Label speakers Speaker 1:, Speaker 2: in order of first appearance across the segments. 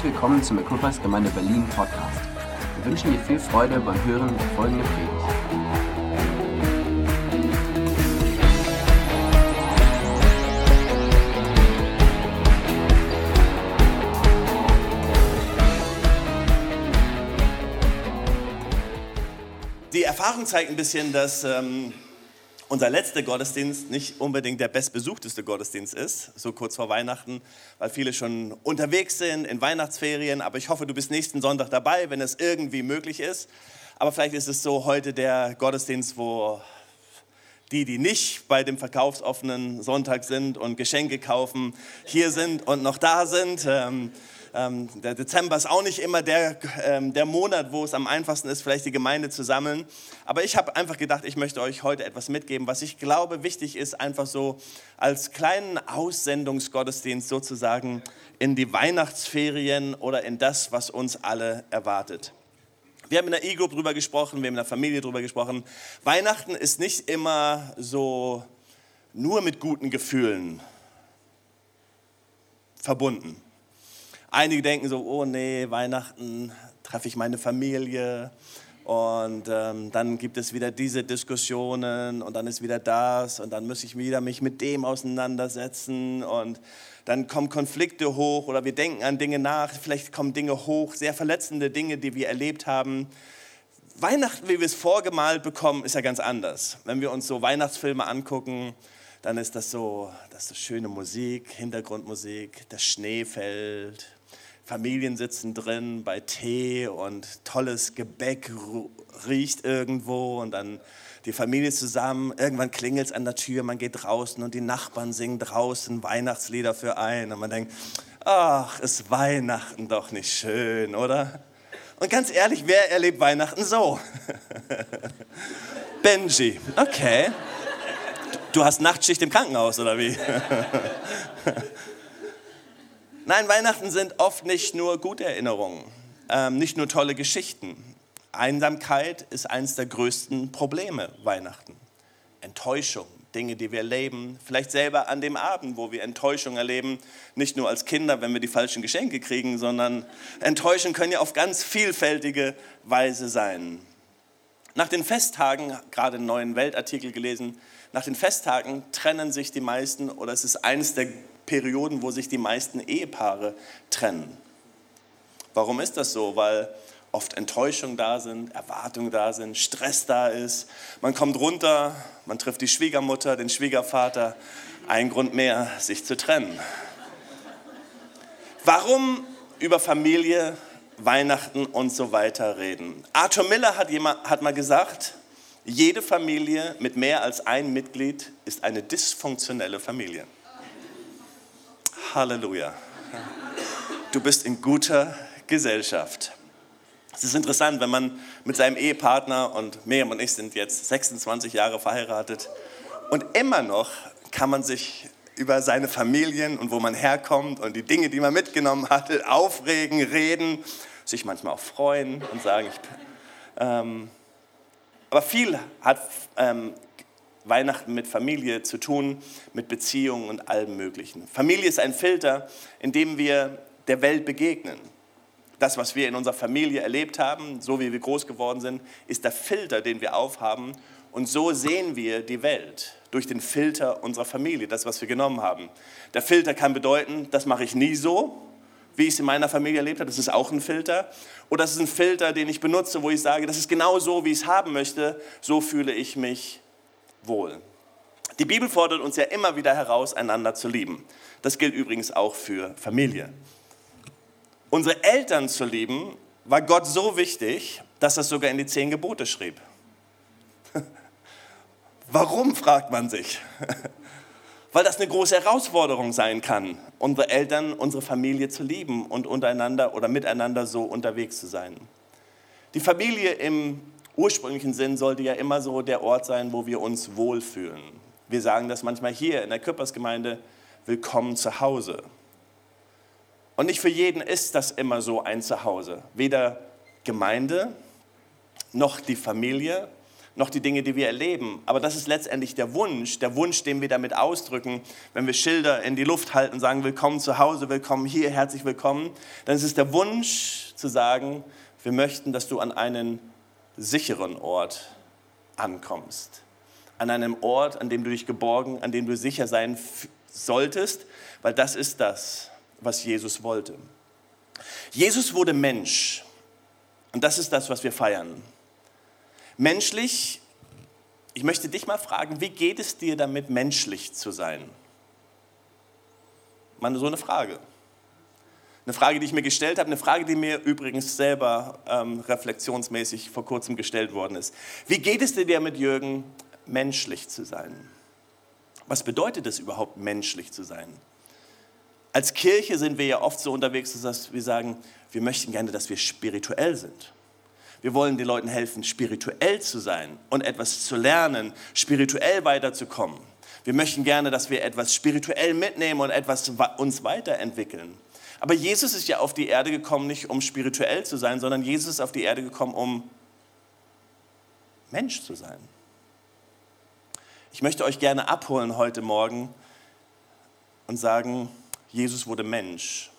Speaker 1: Herzlich willkommen zum Equippers Gemeinde Berlin Podcast. Wir wünschen dir viel Freude beim Hören der folgenden Predigt.
Speaker 2: Die Erfahrung zeigt ein bisschen, dass ähm, unser letzter Gottesdienst nicht unbedingt der bestbesuchteste Gottesdienst ist, so kurz vor Weihnachten, weil viele schon unterwegs sind in Weihnachtsferien. Aber ich hoffe, du bist nächsten Sonntag dabei, wenn es irgendwie möglich ist. Aber vielleicht ist es so heute der Gottesdienst, wo die, die nicht bei dem verkaufsoffenen Sonntag sind und Geschenke kaufen, hier sind und noch da sind. Ähm, ähm, der Dezember ist auch nicht immer der, ähm, der Monat, wo es am einfachsten ist, vielleicht die Gemeinde zu sammeln. Aber ich habe einfach gedacht, ich möchte euch heute etwas mitgeben, was ich glaube wichtig ist, einfach so als kleinen Aussendungsgottesdienst sozusagen in die Weihnachtsferien oder in das, was uns alle erwartet. Wir haben in der E-Group drüber gesprochen, wir haben in der Familie drüber gesprochen. Weihnachten ist nicht immer so nur mit guten Gefühlen verbunden. Einige denken so, oh nee, Weihnachten treffe ich meine Familie und ähm, dann gibt es wieder diese Diskussionen und dann ist wieder das und dann muss ich wieder mich mit dem auseinandersetzen und dann kommen Konflikte hoch oder wir denken an Dinge nach, vielleicht kommen Dinge hoch, sehr verletzende Dinge, die wir erlebt haben. Weihnachten, wie wir es vorgemalt bekommen, ist ja ganz anders. Wenn wir uns so Weihnachtsfilme angucken, dann ist das so, das ist so schöne Musik, Hintergrundmusik, das Schnee fällt, Familien sitzen drin bei Tee und tolles Gebäck riecht irgendwo und dann die Familie zusammen. Irgendwann klingelt es an der Tür, man geht draußen und die Nachbarn singen draußen Weihnachtslieder für einen. Und man denkt, ach, ist Weihnachten doch nicht schön, oder? Und ganz ehrlich, wer erlebt Weihnachten so? Benji, okay. Du hast Nachtschicht im Krankenhaus, oder wie? Nein, Weihnachten sind oft nicht nur gute Erinnerungen, ähm, nicht nur tolle Geschichten. Einsamkeit ist eines der größten Probleme Weihnachten. Enttäuschung, Dinge, die wir erleben, vielleicht selber an dem Abend, wo wir Enttäuschung erleben, nicht nur als Kinder, wenn wir die falschen Geschenke kriegen, sondern Enttäuschung können ja auf ganz vielfältige Weise sein. Nach den Festtagen, gerade einen neuen Weltartikel gelesen, nach den Festtagen trennen sich die meisten oder es ist eines der Perioden, wo sich die meisten Ehepaare trennen. Warum ist das so? Weil oft Enttäuschungen da sind, Erwartungen da sind, Stress da ist. Man kommt runter, man trifft die Schwiegermutter, den Schwiegervater. Ein Grund mehr, sich zu trennen. Warum über Familie, Weihnachten und so weiter reden? Arthur Miller hat, jemand, hat mal gesagt, jede Familie mit mehr als ein Mitglied ist eine dysfunktionelle Familie. Halleluja. Du bist in guter Gesellschaft. Es ist interessant, wenn man mit seinem Ehepartner und Miriam und ich sind jetzt 26 Jahre verheiratet und immer noch kann man sich über seine Familien und wo man herkommt und die Dinge, die man mitgenommen hatte, aufregen, reden, sich manchmal auch freuen und sagen, ich, ähm, aber viel hat ähm, Weihnachten mit Familie zu tun, mit Beziehungen und allem Möglichen. Familie ist ein Filter, in dem wir der Welt begegnen. Das, was wir in unserer Familie erlebt haben, so wie wir groß geworden sind, ist der Filter, den wir aufhaben. Und so sehen wir die Welt durch den Filter unserer Familie, das, was wir genommen haben. Der Filter kann bedeuten, das mache ich nie so, wie ich es in meiner Familie erlebt habe. Das ist auch ein Filter. Oder das ist ein Filter, den ich benutze, wo ich sage, das ist genau so, wie ich es haben möchte. So fühle ich mich wohl. Die Bibel fordert uns ja immer wieder heraus, einander zu lieben. Das gilt übrigens auch für Familie. Unsere Eltern zu lieben, war Gott so wichtig, dass er es sogar in die zehn Gebote schrieb. Warum, fragt man sich. Weil das eine große Herausforderung sein kann, unsere Eltern, unsere Familie zu lieben und untereinander oder miteinander so unterwegs zu sein. Die Familie im ursprünglichen Sinn sollte ja immer so der Ort sein, wo wir uns wohlfühlen. Wir sagen das manchmal hier in der Küppersgemeinde, willkommen zu Hause. Und nicht für jeden ist das immer so ein Zuhause. Weder Gemeinde noch die Familie noch die Dinge, die wir erleben. Aber das ist letztendlich der Wunsch, der Wunsch, den wir damit ausdrücken, wenn wir Schilder in die Luft halten und sagen, willkommen zu Hause, willkommen hier, herzlich willkommen. Dann ist es der Wunsch zu sagen, wir möchten, dass du an einen sicheren Ort ankommst. An einem Ort, an dem du dich geborgen, an dem du sicher sein solltest, weil das ist das, was Jesus wollte. Jesus wurde Mensch. Und das ist das, was wir feiern. Menschlich, ich möchte dich mal fragen, wie geht es dir damit, menschlich zu sein? Mal so eine Frage. Eine Frage, die ich mir gestellt habe, eine Frage, die mir übrigens selber ähm, reflexionsmäßig vor kurzem gestellt worden ist. Wie geht es dir damit, Jürgen, menschlich zu sein? Was bedeutet es überhaupt, menschlich zu sein? Als Kirche sind wir ja oft so unterwegs, dass wir sagen, wir möchten gerne, dass wir spirituell sind. Wir wollen den Leuten helfen, spirituell zu sein und etwas zu lernen, spirituell weiterzukommen. Wir möchten gerne, dass wir etwas spirituell mitnehmen und etwas uns weiterentwickeln. Aber Jesus ist ja auf die Erde gekommen, nicht um spirituell zu sein, sondern Jesus ist auf die Erde gekommen, um Mensch zu sein. Ich möchte euch gerne abholen heute Morgen und sagen, Jesus wurde Mensch.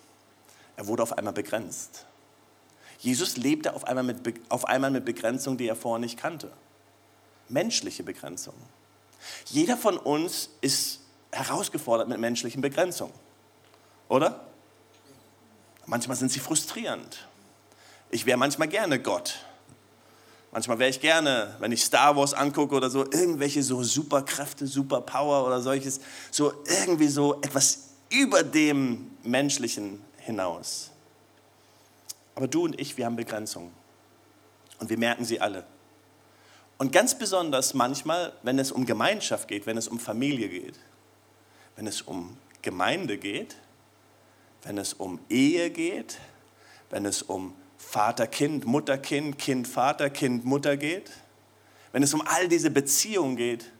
Speaker 2: Er wurde auf einmal begrenzt. Jesus lebte auf einmal, mit, auf einmal mit Begrenzung, die er vorher nicht kannte. Menschliche Begrenzung. Jeder von uns ist herausgefordert mit menschlichen Begrenzungen. Oder? Manchmal sind sie frustrierend. Ich wäre manchmal gerne Gott. Manchmal wäre ich gerne, wenn ich Star Wars angucke oder so, irgendwelche so Superkräfte, Superpower oder solches, so irgendwie so etwas über dem Menschlichen hinaus. Aber du und ich, wir haben Begrenzungen. Und wir merken sie alle. Und ganz besonders manchmal, wenn es um Gemeinschaft geht, wenn es um Familie geht, wenn es um Gemeinde geht, wenn es um Ehe geht, wenn es um Vater, Kind, Mutter, Kind, Kind, Vater, Kind, Mutter geht, wenn es um all diese Beziehungen geht,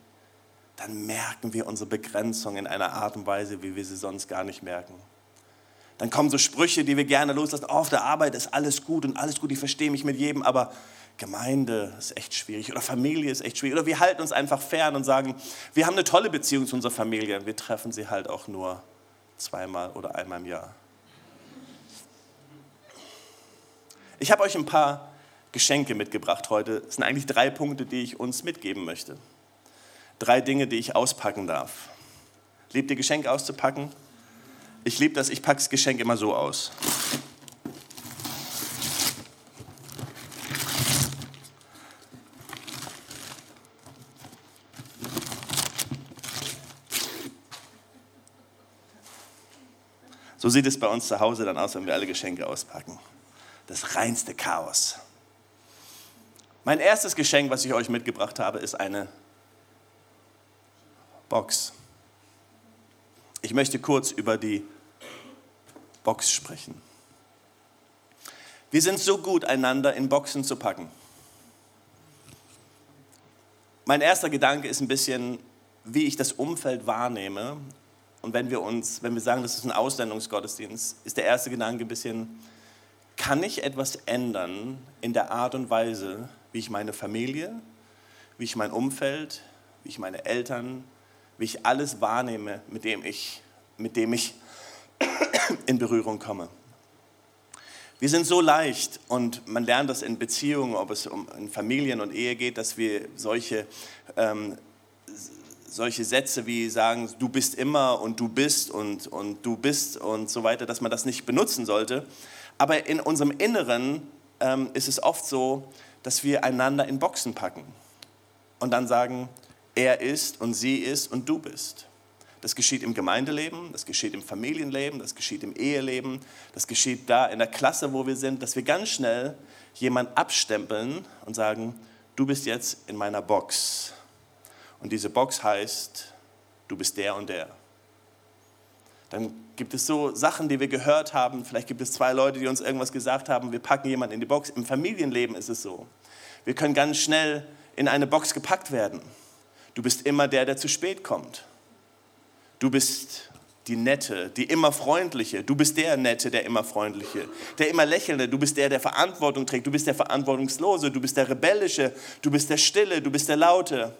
Speaker 2: dann merken wir unsere Begrenzung in einer Art und Weise, wie wir sie sonst gar nicht merken. Dann kommen so Sprüche, die wir gerne loslassen. Oh, auf der Arbeit ist alles gut und alles gut, ich verstehe mich mit jedem, aber Gemeinde ist echt schwierig oder Familie ist echt schwierig. Oder wir halten uns einfach fern und sagen, wir haben eine tolle Beziehung zu unserer Familie. Wir treffen sie halt auch nur zweimal oder einmal im Jahr. Ich habe euch ein paar Geschenke mitgebracht heute. Es sind eigentlich drei Punkte, die ich uns mitgeben möchte. Drei Dinge, die ich auspacken darf. Liebt ihr Geschenke auszupacken? Ich liebe das, ich packe das Geschenk immer so aus. So sieht es bei uns zu Hause dann aus, wenn wir alle Geschenke auspacken. Das reinste Chaos. Mein erstes Geschenk, was ich euch mitgebracht habe, ist eine Box. Ich möchte kurz über die Box sprechen. Wir sind so gut, einander in Boxen zu packen. Mein erster Gedanke ist ein bisschen, wie ich das Umfeld wahrnehme. Und wenn wir uns, wenn wir sagen, das ist ein Aussendungsgottesdienst, ist der erste Gedanke ein bisschen, kann ich etwas ändern in der Art und Weise, wie ich meine Familie, wie ich mein Umfeld, wie ich meine Eltern, wie ich alles wahrnehme, mit dem ich, mit dem ich in Berührung komme. Wir sind so leicht und man lernt das in Beziehungen, ob es um Familien und Ehe geht, dass wir solche, ähm, solche Sätze wie sagen, du bist immer und du bist und, und du bist und so weiter, dass man das nicht benutzen sollte. Aber in unserem Inneren ähm, ist es oft so, dass wir einander in Boxen packen und dann sagen, er ist und sie ist und du bist. Das geschieht im Gemeindeleben, das geschieht im Familienleben, das geschieht im Eheleben, das geschieht da in der Klasse, wo wir sind, dass wir ganz schnell jemanden abstempeln und sagen, du bist jetzt in meiner Box. Und diese Box heißt, du bist der und der. Dann gibt es so Sachen, die wir gehört haben. Vielleicht gibt es zwei Leute, die uns irgendwas gesagt haben. Wir packen jemanden in die Box. Im Familienleben ist es so. Wir können ganz schnell in eine Box gepackt werden. Du bist immer der, der zu spät kommt. Du bist die Nette, die immer Freundliche. Du bist der Nette, der immer Freundliche. Der immer Lächelnde. Du bist der, der Verantwortung trägt. Du bist der Verantwortungslose. Du bist der Rebellische. Du bist der Stille. Du bist der Laute.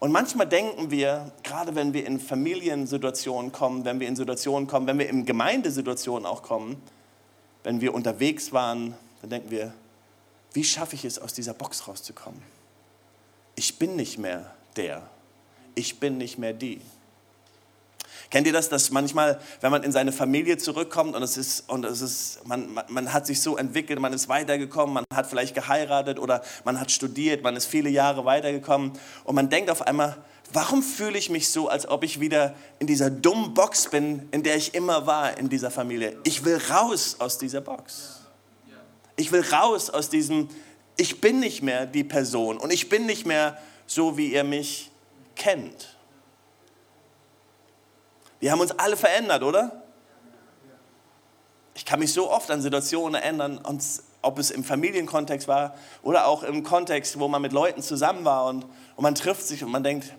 Speaker 2: Und manchmal denken wir, gerade wenn wir in Familiensituationen kommen, wenn wir in Situationen kommen, wenn wir in Gemeindesituationen auch kommen, wenn wir unterwegs waren, dann denken wir, wie schaffe ich es, aus dieser Box rauszukommen? Ich bin nicht mehr der. Ich bin nicht mehr die. Kennt ihr das, dass manchmal, wenn man in seine Familie zurückkommt und es ist, und es ist man, man, man hat sich so entwickelt, man ist weitergekommen, man hat vielleicht geheiratet oder man hat studiert, man ist viele Jahre weitergekommen und man denkt auf einmal, warum fühle ich mich so, als ob ich wieder in dieser dummen Box bin, in der ich immer war in dieser Familie? Ich will raus aus dieser Box. Ich will raus aus diesem, ich bin nicht mehr die Person und ich bin nicht mehr so, wie ihr mich kennt. Wir haben uns alle verändert, oder? Ich kann mich so oft an Situationen erinnern, ob es im Familienkontext war oder auch im Kontext, wo man mit Leuten zusammen war und, und man trifft sich und man denkt,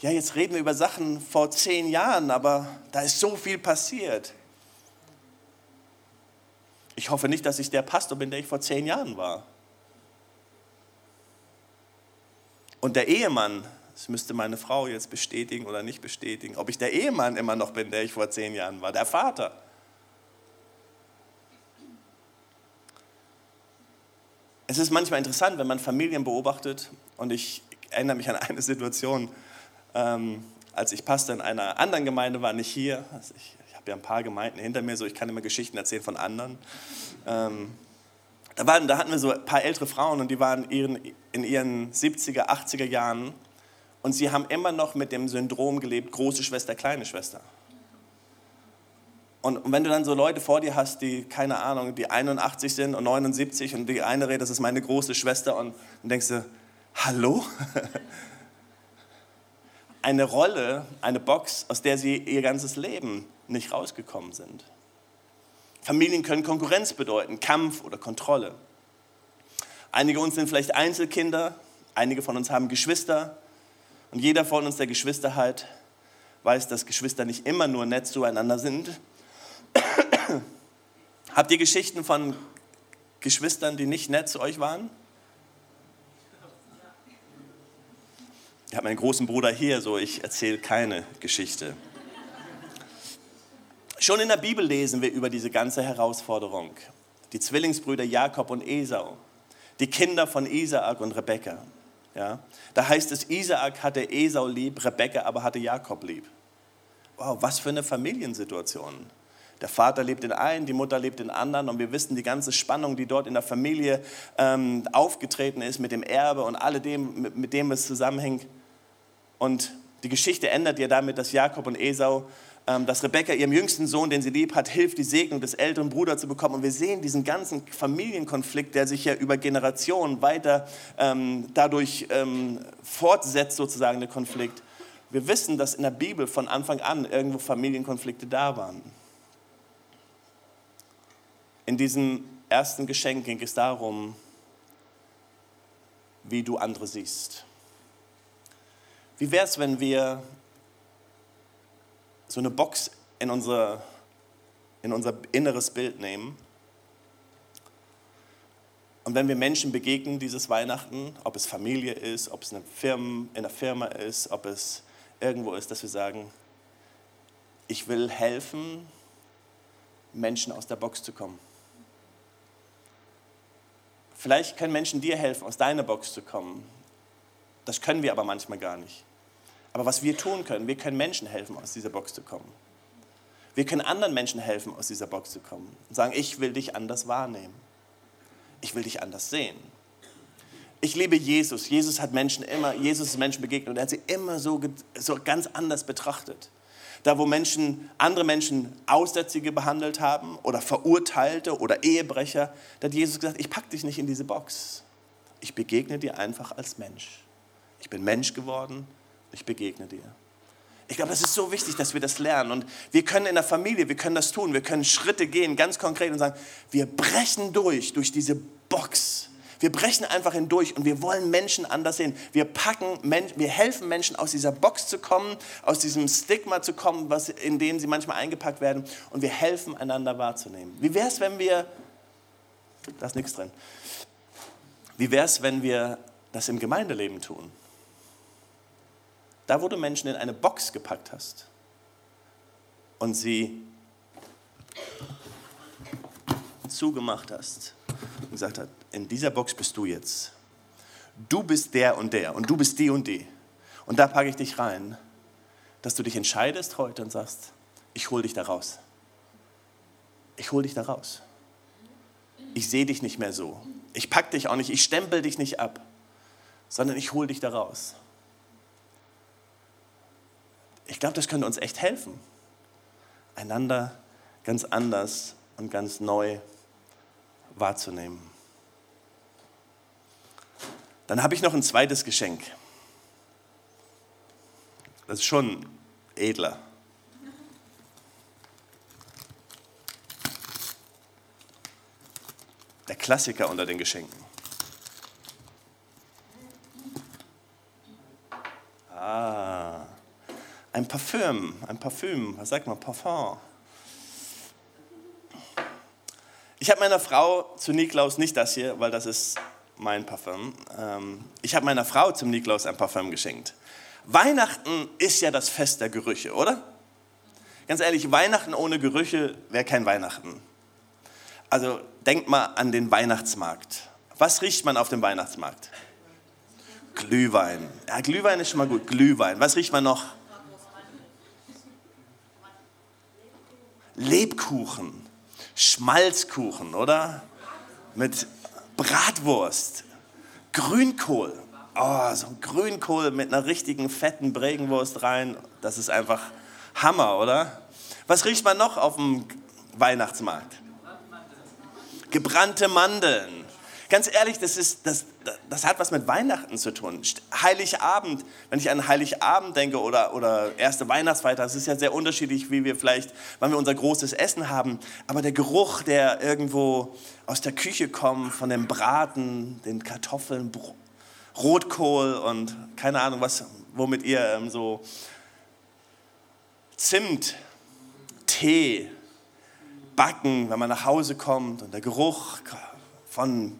Speaker 2: ja, jetzt reden wir über Sachen vor zehn Jahren, aber da ist so viel passiert. Ich hoffe nicht, dass ich der Pastor bin, der ich vor zehn Jahren war. Und der Ehemann, das müsste meine Frau jetzt bestätigen oder nicht bestätigen, ob ich der Ehemann immer noch bin, der ich vor zehn Jahren war, der Vater. Es ist manchmal interessant, wenn man Familien beobachtet und ich erinnere mich an eine Situation, ähm, als ich Pastor in einer anderen Gemeinde war, nicht hier. Also ich, ich habe ja ein paar Gemeinden hinter mir, so ich kann immer Geschichten erzählen von anderen. Ähm, da, waren, da hatten wir so ein paar ältere Frauen und die waren ihren, in ihren 70er, 80er Jahren und sie haben immer noch mit dem Syndrom gelebt, große Schwester, kleine Schwester. Und, und wenn du dann so Leute vor dir hast, die, keine Ahnung, die 81 sind und 79 und die eine redet, das ist meine große Schwester und dann denkst du, hallo? Eine Rolle, eine Box, aus der sie ihr ganzes Leben nicht rausgekommen sind. Familien können Konkurrenz bedeuten, Kampf oder Kontrolle. Einige uns sind vielleicht Einzelkinder, einige von uns haben Geschwister, und jeder von uns, der Geschwister hat, weiß, dass Geschwister nicht immer nur nett zueinander sind. Habt ihr Geschichten von Geschwistern, die nicht nett zu euch waren? Ich habe meinen großen Bruder hier, so ich erzähle keine Geschichte. Schon in der Bibel lesen wir über diese ganze Herausforderung. Die Zwillingsbrüder Jakob und Esau, die Kinder von Isaak und Rebekka. Ja? Da heißt es, Isaak hatte Esau lieb, Rebekka aber hatte Jakob lieb. Wow, was für eine Familiensituation. Der Vater lebt in einen, die Mutter lebt in anderen und wir wissen die ganze Spannung, die dort in der Familie ähm, aufgetreten ist mit dem Erbe und alledem, mit, mit dem es zusammenhängt. Und die Geschichte endet ja damit, dass Jakob und Esau dass Rebecca ihrem jüngsten Sohn, den sie lieb hat, hilft, die Segnung des älteren Bruders zu bekommen. Und wir sehen diesen ganzen Familienkonflikt, der sich ja über Generationen weiter ähm, dadurch ähm, fortsetzt, sozusagen der Konflikt. Wir wissen, dass in der Bibel von Anfang an irgendwo Familienkonflikte da waren. In diesem ersten Geschenk ging es darum, wie du andere siehst. Wie wäre es, wenn wir so eine Box in unser, in unser inneres Bild nehmen. Und wenn wir Menschen begegnen dieses Weihnachten, ob es Familie ist, ob es eine Firma, in einer Firma ist, ob es irgendwo ist, dass wir sagen, ich will helfen, Menschen aus der Box zu kommen. Vielleicht können Menschen dir helfen, aus deiner Box zu kommen. Das können wir aber manchmal gar nicht. Aber was wir tun können, wir können Menschen helfen, aus dieser Box zu kommen. Wir können anderen Menschen helfen, aus dieser Box zu kommen und sagen, ich will dich anders wahrnehmen. Ich will dich anders sehen. Ich liebe Jesus. Jesus hat Menschen immer, Jesus ist Menschen begegnet und er hat sie immer so, so ganz anders betrachtet. Da, wo Menschen, andere Menschen Aussätzige behandelt haben oder Verurteilte oder Ehebrecher, da hat Jesus gesagt, ich packe dich nicht in diese Box. Ich begegne dir einfach als Mensch. Ich bin Mensch geworden ich begegne dir. Ich glaube, das ist so wichtig, dass wir das lernen. Und wir können in der Familie, wir können das tun. Wir können Schritte gehen, ganz konkret und sagen, wir brechen durch, durch diese Box. Wir brechen einfach hindurch und wir wollen Menschen anders sehen. Wir packen, wir helfen Menschen aus dieser Box zu kommen, aus diesem Stigma zu kommen, was, in dem sie manchmal eingepackt werden und wir helfen einander wahrzunehmen. Wie wäre es, wenn wir, da ist nichts drin, wie wäre es, wenn wir das im Gemeindeleben tun? Da, wo du Menschen in eine Box gepackt hast und sie zugemacht hast und gesagt hast, in dieser Box bist du jetzt. Du bist der und der und du bist die und die. Und da packe ich dich rein, dass du dich entscheidest heute und sagst, ich hole dich da raus. Ich hole dich da raus. Ich sehe dich nicht mehr so. Ich packe dich auch nicht, ich stempel dich nicht ab, sondern ich hole dich da raus. Ich glaube, das könnte uns echt helfen, einander ganz anders und ganz neu wahrzunehmen. Dann habe ich noch ein zweites Geschenk. Das ist schon edler. Der Klassiker unter den Geschenken. Ah, ein Parfüm, ein Parfüm, was sagt man, Parfum. Ich habe meiner Frau zu Niklaus nicht das hier, weil das ist mein Parfüm. Ähm, ich habe meiner Frau zum Niklaus ein Parfüm geschenkt. Weihnachten ist ja das Fest der Gerüche, oder? Ganz ehrlich, Weihnachten ohne Gerüche wäre kein Weihnachten. Also denkt mal an den Weihnachtsmarkt. Was riecht man auf dem Weihnachtsmarkt? Glühwein. Ja, Glühwein ist schon mal gut. Glühwein. Was riecht man noch? Lebkuchen. Schmalzkuchen, oder? Mit Bratwurst, Grünkohl. Oh, so ein Grünkohl mit einer richtigen fetten Bregenwurst rein. Das ist einfach Hammer, oder? Was riecht man noch auf dem Weihnachtsmarkt? Gebrannte Mandeln. Ganz ehrlich, das, ist, das, das hat was mit Weihnachten zu tun. Heiligabend, wenn ich an Heiligabend denke oder, oder erste Weihnachtsfeiertag, das ist ja sehr unterschiedlich, wie wir vielleicht, wann wir unser großes Essen haben. Aber der Geruch, der irgendwo aus der Küche kommt, von dem Braten, den Kartoffeln, Rotkohl und keine Ahnung, was, womit ihr ähm, so Zimt, Tee, Backen, wenn man nach Hause kommt und der Geruch von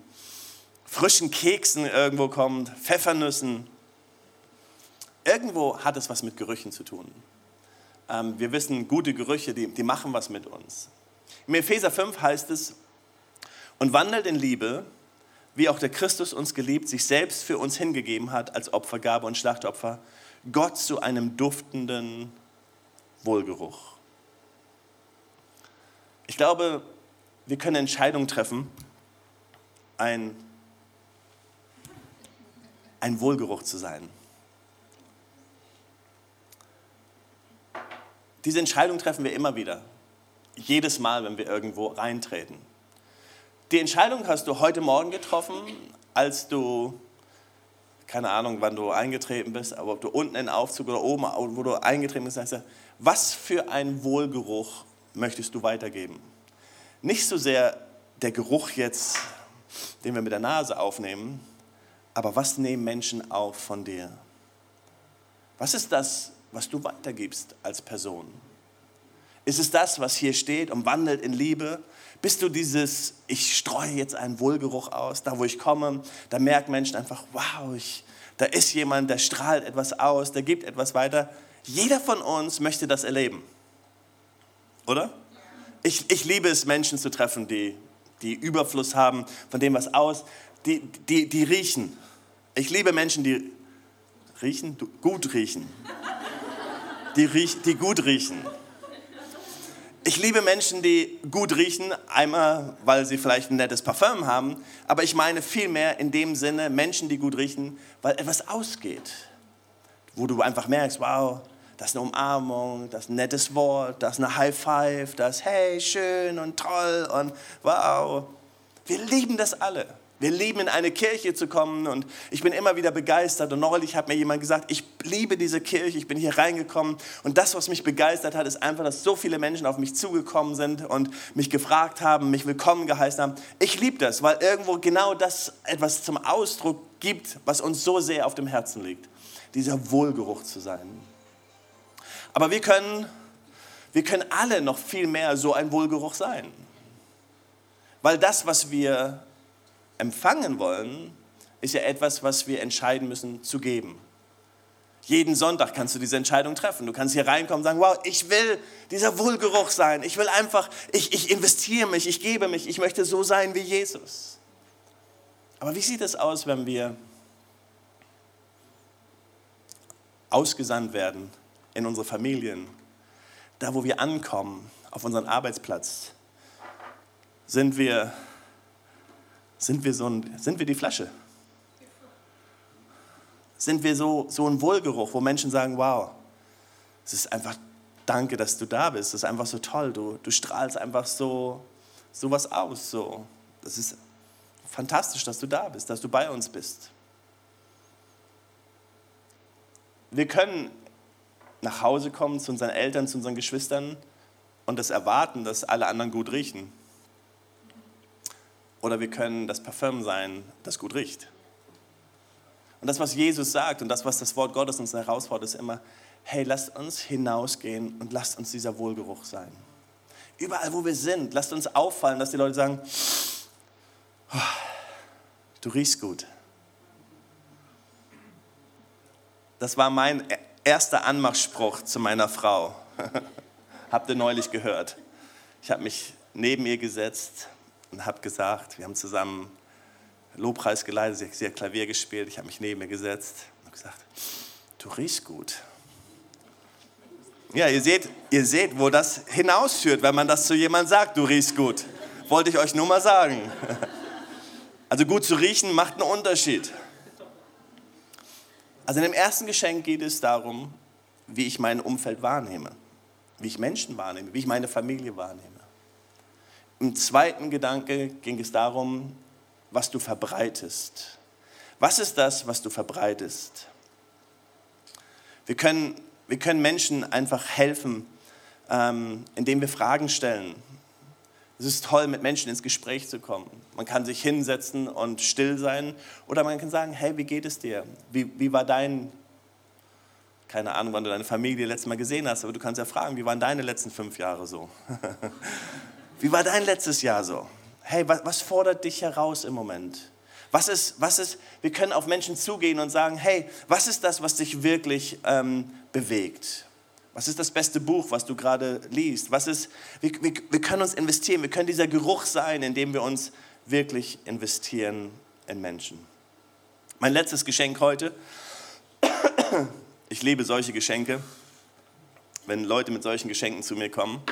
Speaker 2: frischen Keksen irgendwo kommt, Pfeffernüssen. Irgendwo hat es was mit Gerüchen zu tun. Ähm, wir wissen, gute Gerüche, die, die machen was mit uns. Im Epheser 5 heißt es, und wandelt in Liebe, wie auch der Christus uns geliebt, sich selbst für uns hingegeben hat als Opfergabe und Schlachtopfer, Gott zu einem duftenden Wohlgeruch. Ich glaube, wir können Entscheidungen treffen, ein ein Wohlgeruch zu sein. Diese Entscheidung treffen wir immer wieder. Jedes Mal, wenn wir irgendwo reintreten. Die Entscheidung hast du heute Morgen getroffen, als du, keine Ahnung, wann du eingetreten bist, aber ob du unten in den Aufzug oder oben, wo du eingetreten bist, heißt was für einen Wohlgeruch möchtest du weitergeben? Nicht so sehr der Geruch jetzt, den wir mit der Nase aufnehmen, aber was nehmen Menschen auf von dir? Was ist das, was du weitergibst als Person? Ist es das, was hier steht, umwandelt in Liebe? Bist du dieses, ich streue jetzt einen Wohlgeruch aus, da wo ich komme, da merken Menschen einfach, wow, ich, da ist jemand, der strahlt etwas aus, der gibt etwas weiter. Jeder von uns möchte das erleben, oder? Ich, ich liebe es, Menschen zu treffen, die, die Überfluss haben von dem, was aus, die, die, die riechen. Ich liebe Menschen, die riechen, gut riechen. Die, riech, die gut riechen. Ich liebe Menschen, die gut riechen, einmal, weil sie vielleicht ein nettes Parfüm haben, aber ich meine vielmehr in dem Sinne Menschen, die gut riechen, weil etwas ausgeht. Wo du einfach merkst, wow, das ist eine Umarmung, das ist ein nettes Wort, das ist eine High Five, das ist hey, schön und toll und wow. Wir lieben das alle. Wir lieben in eine Kirche zu kommen und ich bin immer wieder begeistert. Und neulich hat mir jemand gesagt, ich liebe diese Kirche, ich bin hier reingekommen und das, was mich begeistert hat, ist einfach, dass so viele Menschen auf mich zugekommen sind und mich gefragt haben, mich willkommen geheißen haben. Ich liebe das, weil irgendwo genau das etwas zum Ausdruck gibt, was uns so sehr auf dem Herzen liegt. Dieser Wohlgeruch zu sein. Aber wir können, wir können alle noch viel mehr so ein Wohlgeruch sein. Weil das, was wir empfangen wollen, ist ja etwas, was wir entscheiden müssen zu geben. Jeden Sonntag kannst du diese Entscheidung treffen. Du kannst hier reinkommen und sagen, wow, ich will dieser Wohlgeruch sein. Ich will einfach, ich, ich investiere mich, ich gebe mich, ich möchte so sein wie Jesus. Aber wie sieht es aus, wenn wir ausgesandt werden in unsere Familien, da wo wir ankommen, auf unseren Arbeitsplatz? Sind wir sind wir, so ein, sind wir die Flasche? Sind wir so, so ein Wohlgeruch, wo Menschen sagen, wow, es ist einfach danke, dass du da bist, es ist einfach so toll, du, du strahlst einfach so, so was aus. So. Das ist fantastisch, dass du da bist, dass du bei uns bist. Wir können nach Hause kommen zu unseren Eltern, zu unseren Geschwistern und das erwarten, dass alle anderen gut riechen. Oder wir können das Parfüm sein, das gut riecht. Und das, was Jesus sagt und das, was das Wort Gottes uns herausfordert, ist immer, hey, lasst uns hinausgehen und lasst uns dieser Wohlgeruch sein. Überall, wo wir sind, lasst uns auffallen, dass die Leute sagen, oh, du riechst gut. Das war mein erster Anmachspruch zu meiner Frau. Habt ihr neulich gehört. Ich habe mich neben ihr gesetzt und habe gesagt, wir haben zusammen Lobpreis geleitet, sie hat Klavier gespielt, ich habe mich neben ihr gesetzt und gesagt, du riechst gut. Ja, ihr seht, ihr seht, wo das hinausführt, wenn man das zu jemandem sagt, du riechst gut. Wollte ich euch nur mal sagen. Also gut zu riechen macht einen Unterschied. Also in dem ersten Geschenk geht es darum, wie ich mein Umfeld wahrnehme, wie ich Menschen wahrnehme, wie ich meine Familie wahrnehme. Im zweiten Gedanke ging es darum, was du verbreitest. Was ist das, was du verbreitest? Wir können, wir können Menschen einfach helfen, ähm, indem wir Fragen stellen. Es ist toll, mit Menschen ins Gespräch zu kommen. Man kann sich hinsetzen und still sein oder man kann sagen, hey, wie geht es dir? Wie, wie war dein, keine Ahnung, wann du deine Familie letztes Mal gesehen hast, aber du kannst ja fragen, wie waren deine letzten fünf Jahre so? Wie war dein letztes Jahr so? Hey, was, was fordert dich heraus im Moment? Was ist, was ist, wir können auf Menschen zugehen und sagen, hey, was ist das, was dich wirklich ähm, bewegt? Was ist das beste Buch, was du gerade liest? Was ist, wir, wir, wir können uns investieren, wir können dieser Geruch sein, indem wir uns wirklich investieren in Menschen. Mein letztes Geschenk heute, ich liebe solche Geschenke, wenn Leute mit solchen Geschenken zu mir kommen.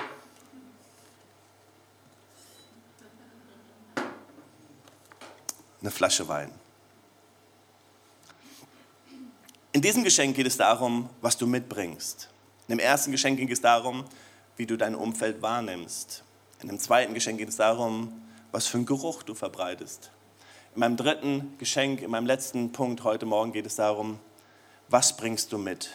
Speaker 2: Eine Flasche Wein. In diesem Geschenk geht es darum, was du mitbringst. In dem ersten Geschenk ging es darum, wie du dein Umfeld wahrnimmst. In dem zweiten Geschenk geht es darum, was für einen Geruch du verbreitest. In meinem dritten Geschenk, in meinem letzten Punkt heute Morgen geht es darum, was bringst du mit?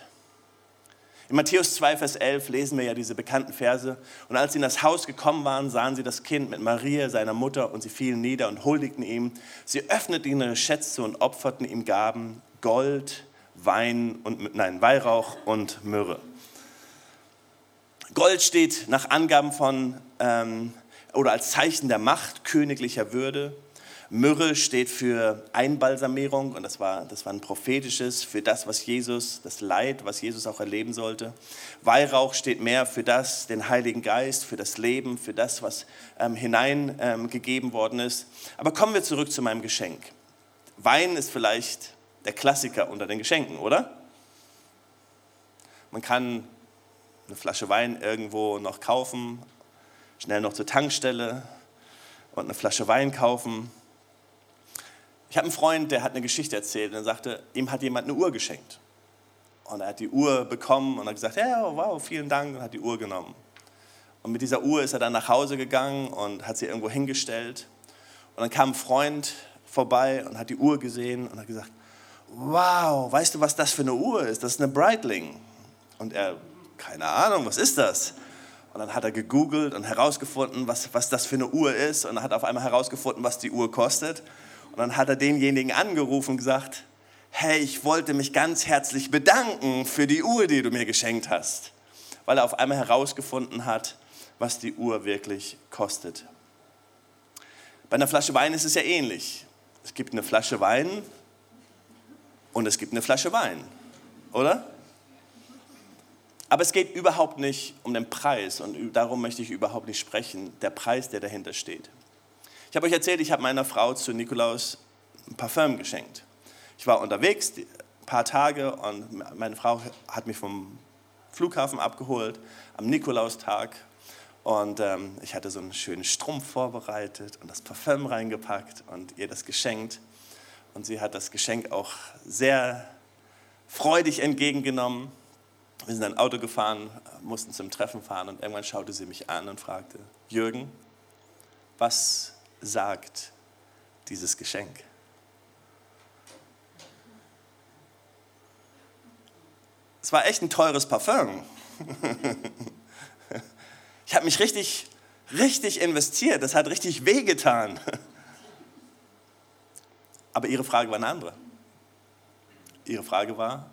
Speaker 2: In Matthäus 2, Vers 11 lesen wir ja diese bekannten Verse. Und als sie in das Haus gekommen waren, sahen sie das Kind mit Maria, seiner Mutter, und sie fielen nieder und huldigten ihm. Sie öffneten ihre Schätze und opferten ihm Gaben, Gold, Wein und, nein, Weihrauch und Myrrhe. Gold steht nach Angaben von, ähm, oder als Zeichen der Macht königlicher Würde. Myrrhe steht für Einbalsamierung und das war, das war ein prophetisches für das, was Jesus, das Leid, was Jesus auch erleben sollte. Weihrauch steht mehr für das, den Heiligen Geist, für das Leben, für das, was ähm, hineingegeben ähm, worden ist. Aber kommen wir zurück zu meinem Geschenk. Wein ist vielleicht der Klassiker unter den Geschenken, oder? Man kann eine Flasche Wein irgendwo noch kaufen, schnell noch zur Tankstelle und eine Flasche Wein kaufen. Ich habe einen Freund, der hat eine Geschichte erzählt und er sagte, ihm hat jemand eine Uhr geschenkt. Und er hat die Uhr bekommen und hat gesagt, ja, wow, vielen Dank und hat die Uhr genommen. Und mit dieser Uhr ist er dann nach Hause gegangen und hat sie irgendwo hingestellt. Und dann kam ein Freund vorbei und hat die Uhr gesehen und hat gesagt, wow, weißt du, was das für eine Uhr ist? Das ist eine Breitling. Und er, keine Ahnung, was ist das? Und dann hat er gegoogelt und herausgefunden, was, was das für eine Uhr ist. Und dann hat er auf einmal herausgefunden, was die Uhr kostet. Und dann hat er denjenigen angerufen und gesagt, hey, ich wollte mich ganz herzlich bedanken für die Uhr, die du mir geschenkt hast. Weil er auf einmal herausgefunden hat, was die Uhr wirklich kostet. Bei einer Flasche Wein ist es ja ähnlich. Es gibt eine Flasche Wein und es gibt eine Flasche Wein, oder? Aber es geht überhaupt nicht um den Preis und darum möchte ich überhaupt nicht sprechen, der Preis, der dahinter steht. Ich habe euch erzählt, ich habe meiner Frau zu Nikolaus ein Parfüm geschenkt. Ich war unterwegs ein paar Tage und meine Frau hat mich vom Flughafen abgeholt am Nikolaustag und ähm, ich hatte so einen schönen Strumpf vorbereitet und das Parfüm reingepackt und ihr das geschenkt. Und sie hat das Geschenk auch sehr freudig entgegengenommen. Wir sind ein Auto gefahren, mussten zum Treffen fahren und irgendwann schaute sie mich an und fragte, Jürgen, was sagt dieses Geschenk? Es war echt ein teures Parfum. Ich habe mich richtig, richtig investiert. Das hat richtig wehgetan. Aber ihre Frage war eine andere. Ihre Frage war,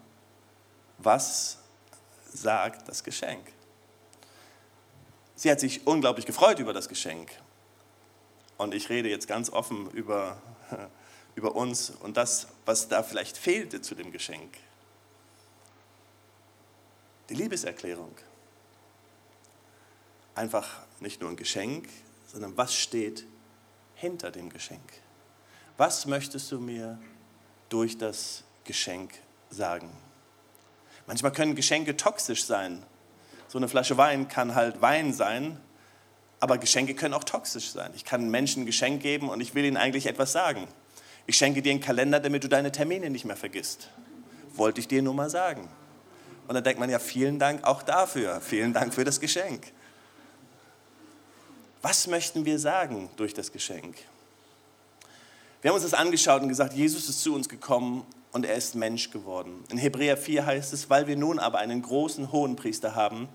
Speaker 2: was sagt das Geschenk? Sie hat sich unglaublich gefreut über das Geschenk. Und ich rede jetzt ganz offen über, über uns und das, was da vielleicht fehlte zu dem Geschenk. Die Liebeserklärung. Einfach nicht nur ein Geschenk, sondern was steht hinter dem Geschenk? Was möchtest du mir durch das Geschenk sagen? Manchmal können Geschenke toxisch sein. So eine Flasche Wein kann halt Wein sein, aber Geschenke können auch toxisch sein. Ich kann Menschen ein Geschenk geben und ich will ihnen eigentlich etwas sagen. Ich schenke dir einen Kalender, damit du deine Termine nicht mehr vergisst. Wollte ich dir nur mal sagen. Und dann denkt man ja, vielen Dank auch dafür. Vielen Dank für das Geschenk. Was möchten wir sagen durch das Geschenk? Wir haben uns das angeschaut und gesagt, Jesus ist zu uns gekommen und er ist Mensch geworden. In Hebräer 4 heißt es, weil wir nun aber einen großen Hohenpriester haben,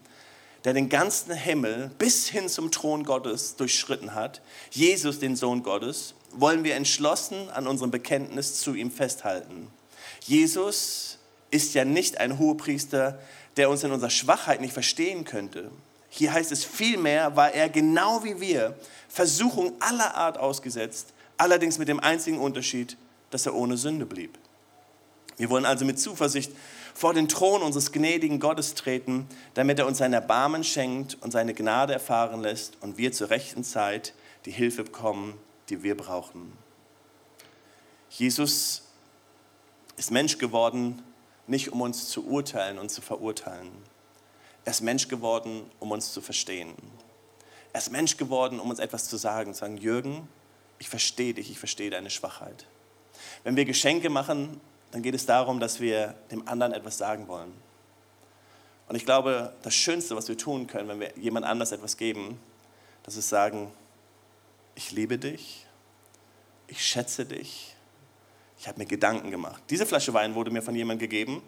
Speaker 2: der den ganzen Himmel bis hin zum Thron Gottes durchschritten hat, Jesus, den Sohn Gottes, wollen wir entschlossen an unserem Bekenntnis zu ihm festhalten. Jesus ist ja nicht ein Hohepriester, der uns in unserer Schwachheit nicht verstehen könnte. Hier heißt es vielmehr, war er genau wie wir Versuchung aller Art ausgesetzt, allerdings mit dem einzigen Unterschied, dass er ohne Sünde blieb. Wir wollen also mit Zuversicht vor den Thron unseres gnädigen Gottes treten, damit er uns sein Erbarmen schenkt und seine Gnade erfahren lässt und wir zur rechten Zeit die Hilfe bekommen, die wir brauchen. Jesus ist Mensch geworden, nicht um uns zu urteilen und zu verurteilen. Er ist Mensch geworden, um uns zu verstehen. Er ist Mensch geworden, um uns etwas zu sagen, zu sagen, Jürgen, ich verstehe dich, ich verstehe deine Schwachheit. Wenn wir Geschenke machen, dann geht es darum, dass wir dem anderen etwas sagen wollen. Und ich glaube, das Schönste, was wir tun können, wenn wir jemand anders etwas geben, das ist sagen, ich liebe dich, ich schätze dich, ich habe mir Gedanken gemacht. Diese Flasche Wein wurde mir von jemandem gegeben,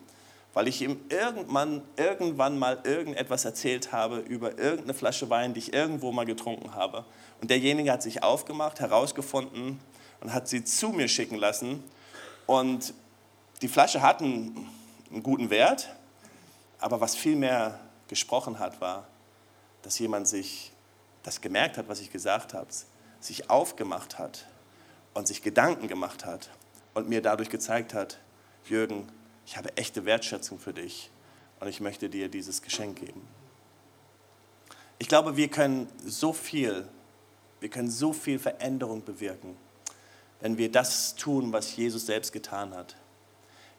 Speaker 2: weil ich ihm irgendwann, irgendwann mal irgendetwas erzählt habe über irgendeine Flasche Wein, die ich irgendwo mal getrunken habe. Und derjenige hat sich aufgemacht, herausgefunden und hat sie zu mir schicken lassen. Und die Flasche hat einen, einen guten Wert, aber was viel mehr gesprochen hat, war, dass jemand sich das gemerkt hat, was ich gesagt habe, sich aufgemacht hat und sich Gedanken gemacht hat und mir dadurch gezeigt hat, Jürgen, ich habe echte Wertschätzung für dich und ich möchte dir dieses Geschenk geben. Ich glaube, wir können so viel, wir können so viel Veränderung bewirken, wenn wir das tun, was Jesus selbst getan hat.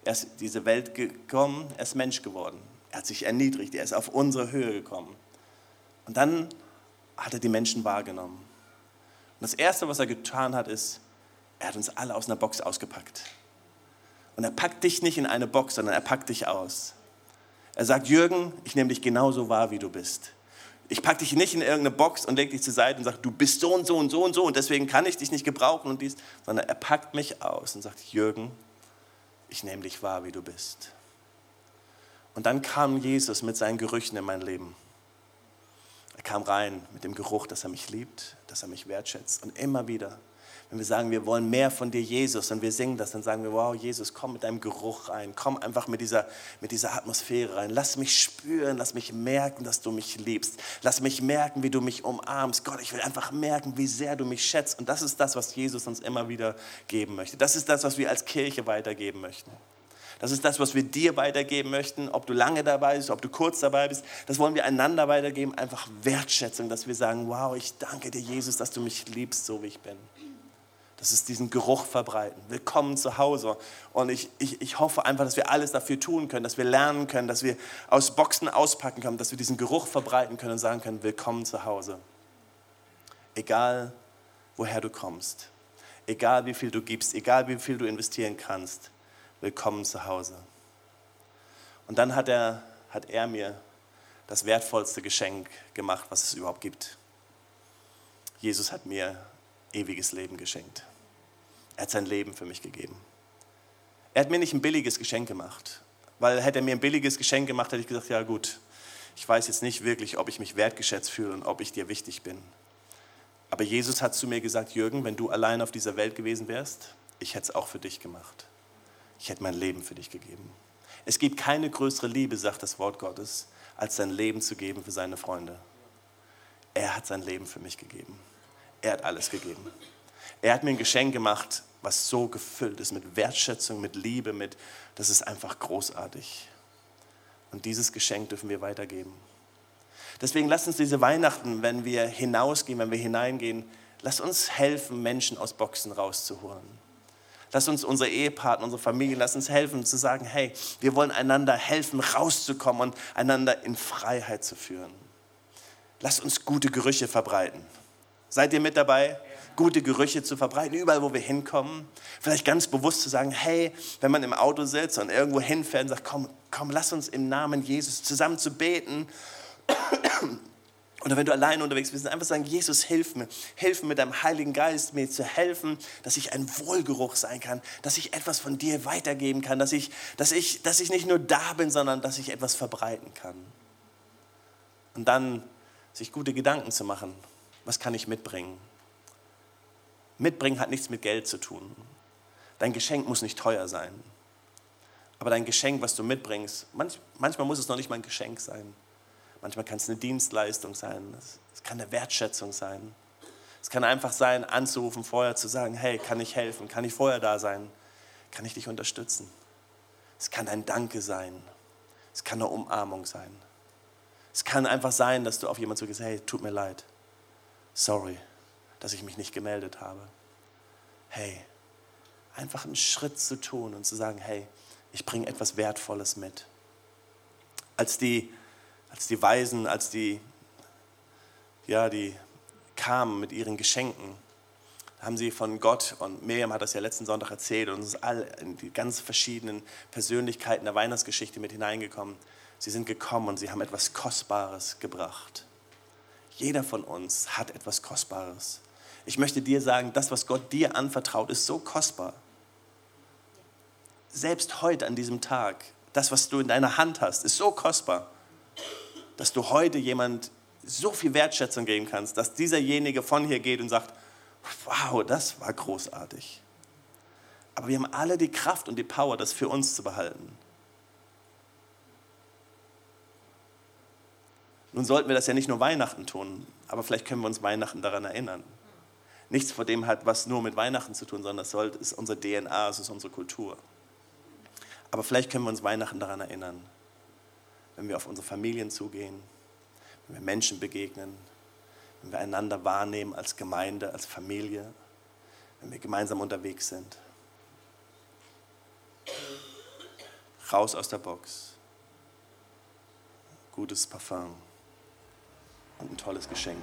Speaker 2: Er ist diese Welt gekommen, er ist Mensch geworden. Er hat sich erniedrigt, er ist auf unsere Höhe gekommen. Und dann hat er die Menschen wahrgenommen. Und das Erste, was er getan hat, ist, er hat uns alle aus einer Box ausgepackt. Und er packt dich nicht in eine Box, sondern er packt dich aus. Er sagt, Jürgen, ich nehme dich genauso wahr, wie du bist. Ich packe dich nicht in irgendeine Box und lege dich zur Seite und sage, du bist so und so und so und so und deswegen kann ich dich nicht gebrauchen und dies, sondern er packt mich aus und sagt, Jürgen, ich nehme dich wahr, wie du bist. Und dann kam Jesus mit seinen Gerüchen in mein Leben. Er kam rein mit dem Geruch, dass er mich liebt, dass er mich wertschätzt. Und immer wieder, wenn wir sagen, wir wollen mehr von dir, Jesus, und wir singen das, dann sagen wir, wow, Jesus, komm mit deinem Geruch rein, komm einfach mit dieser, mit dieser Atmosphäre rein. Lass mich spüren, lass mich merken, dass du mich liebst. Lass mich merken, wie du mich umarmst. Gott, ich will einfach merken, wie sehr du mich schätzt. Und das ist das, was Jesus uns immer wieder geben möchte. Das ist das, was wir als Kirche weitergeben möchten. Das ist das, was wir dir weitergeben möchten, ob du lange dabei bist, ob du kurz dabei bist. Das wollen wir einander weitergeben, einfach Wertschätzung, dass wir sagen, wow, ich danke dir, Jesus, dass du mich liebst, so wie ich bin. Das ist diesen Geruch verbreiten. Willkommen zu Hause. Und ich, ich, ich hoffe einfach, dass wir alles dafür tun können, dass wir lernen können, dass wir aus Boxen auspacken können, dass wir diesen Geruch verbreiten können und sagen können, willkommen zu Hause. Egal, woher du kommst, egal wie viel du gibst, egal wie viel du investieren kannst, willkommen zu Hause. Und dann hat er, hat er mir das wertvollste Geschenk gemacht, was es überhaupt gibt. Jesus hat mir ewiges Leben geschenkt. Er hat sein Leben für mich gegeben. Er hat mir nicht ein billiges Geschenk gemacht, weil hätte er mir ein billiges Geschenk gemacht, hätte ich gesagt, ja gut, ich weiß jetzt nicht wirklich, ob ich mich wertgeschätzt fühle und ob ich dir wichtig bin. Aber Jesus hat zu mir gesagt, Jürgen, wenn du allein auf dieser Welt gewesen wärst, ich hätte es auch für dich gemacht. Ich hätte mein Leben für dich gegeben. Es gibt keine größere Liebe, sagt das Wort Gottes, als sein Leben zu geben für seine Freunde. Er hat sein Leben für mich gegeben. Er hat alles gegeben. Er hat mir ein Geschenk gemacht, was so gefüllt ist mit Wertschätzung, mit Liebe, mit, das ist einfach großartig. Und dieses Geschenk dürfen wir weitergeben. Deswegen lasst uns diese Weihnachten, wenn wir hinausgehen, wenn wir hineingehen, lasst uns helfen, Menschen aus Boxen rauszuholen. Lass uns unsere Ehepartner, unsere Familie, lass uns helfen zu sagen, hey, wir wollen einander helfen, rauszukommen und einander in Freiheit zu führen. Lass uns gute Gerüche verbreiten. Seid ihr mit dabei? Gute Gerüche zu verbreiten, überall, wo wir hinkommen. Vielleicht ganz bewusst zu sagen, hey, wenn man im Auto sitzt und irgendwo hinfährt und sagt, komm, komm, lass uns im Namen Jesus zusammen zu beten. Oder wenn du alleine unterwegs bist, einfach sagen, Jesus, hilf mir. Hilf mir mit deinem Heiligen Geist, mir zu helfen, dass ich ein Wohlgeruch sein kann, dass ich etwas von dir weitergeben kann, dass ich, dass ich, dass ich nicht nur da bin, sondern dass ich etwas verbreiten kann. Und dann sich gute Gedanken zu machen was kann ich mitbringen? Mitbringen hat nichts mit Geld zu tun. Dein Geschenk muss nicht teuer sein. Aber dein Geschenk, was du mitbringst, manch, manchmal muss es noch nicht mal ein Geschenk sein. Manchmal kann es eine Dienstleistung sein. Es kann eine Wertschätzung sein. Es kann einfach sein, anzurufen vorher, zu sagen, hey, kann ich helfen? Kann ich vorher da sein? Kann ich dich unterstützen? Es kann ein Danke sein. Es kann eine Umarmung sein. Es kann einfach sein, dass du auf jemanden zugehst, hey, tut mir leid sorry, dass ich mich nicht gemeldet habe. Hey, einfach einen Schritt zu tun und zu sagen, hey, ich bringe etwas Wertvolles mit. Als die, als die Weisen, als die, ja, die kamen mit ihren Geschenken, haben sie von Gott, und Miriam hat das ja letzten Sonntag erzählt, und uns in die ganz verschiedenen Persönlichkeiten der Weihnachtsgeschichte mit hineingekommen. Sie sind gekommen und sie haben etwas Kostbares gebracht. Jeder von uns hat etwas Kostbares. Ich möchte dir sagen, das, was Gott dir anvertraut, ist so kostbar. Selbst heute an diesem Tag, das, was du in deiner Hand hast, ist so kostbar, dass du heute jemand so viel Wertschätzung geben kannst, dass dieserjenige von hier geht und sagt, wow, das war großartig. Aber wir haben alle die Kraft und die Power, das für uns zu behalten. Nun sollten wir das ja nicht nur Weihnachten tun, aber vielleicht können wir uns Weihnachten daran erinnern. Nichts von dem hat was nur mit Weihnachten zu tun, sondern das ist unsere DNA, es ist unsere Kultur. Aber vielleicht können wir uns Weihnachten daran erinnern, wenn wir auf unsere Familien zugehen, wenn wir Menschen begegnen, wenn wir einander wahrnehmen als Gemeinde, als Familie, wenn wir gemeinsam unterwegs sind. Raus aus der Box. Gutes Parfum und ein tolles Geschenk.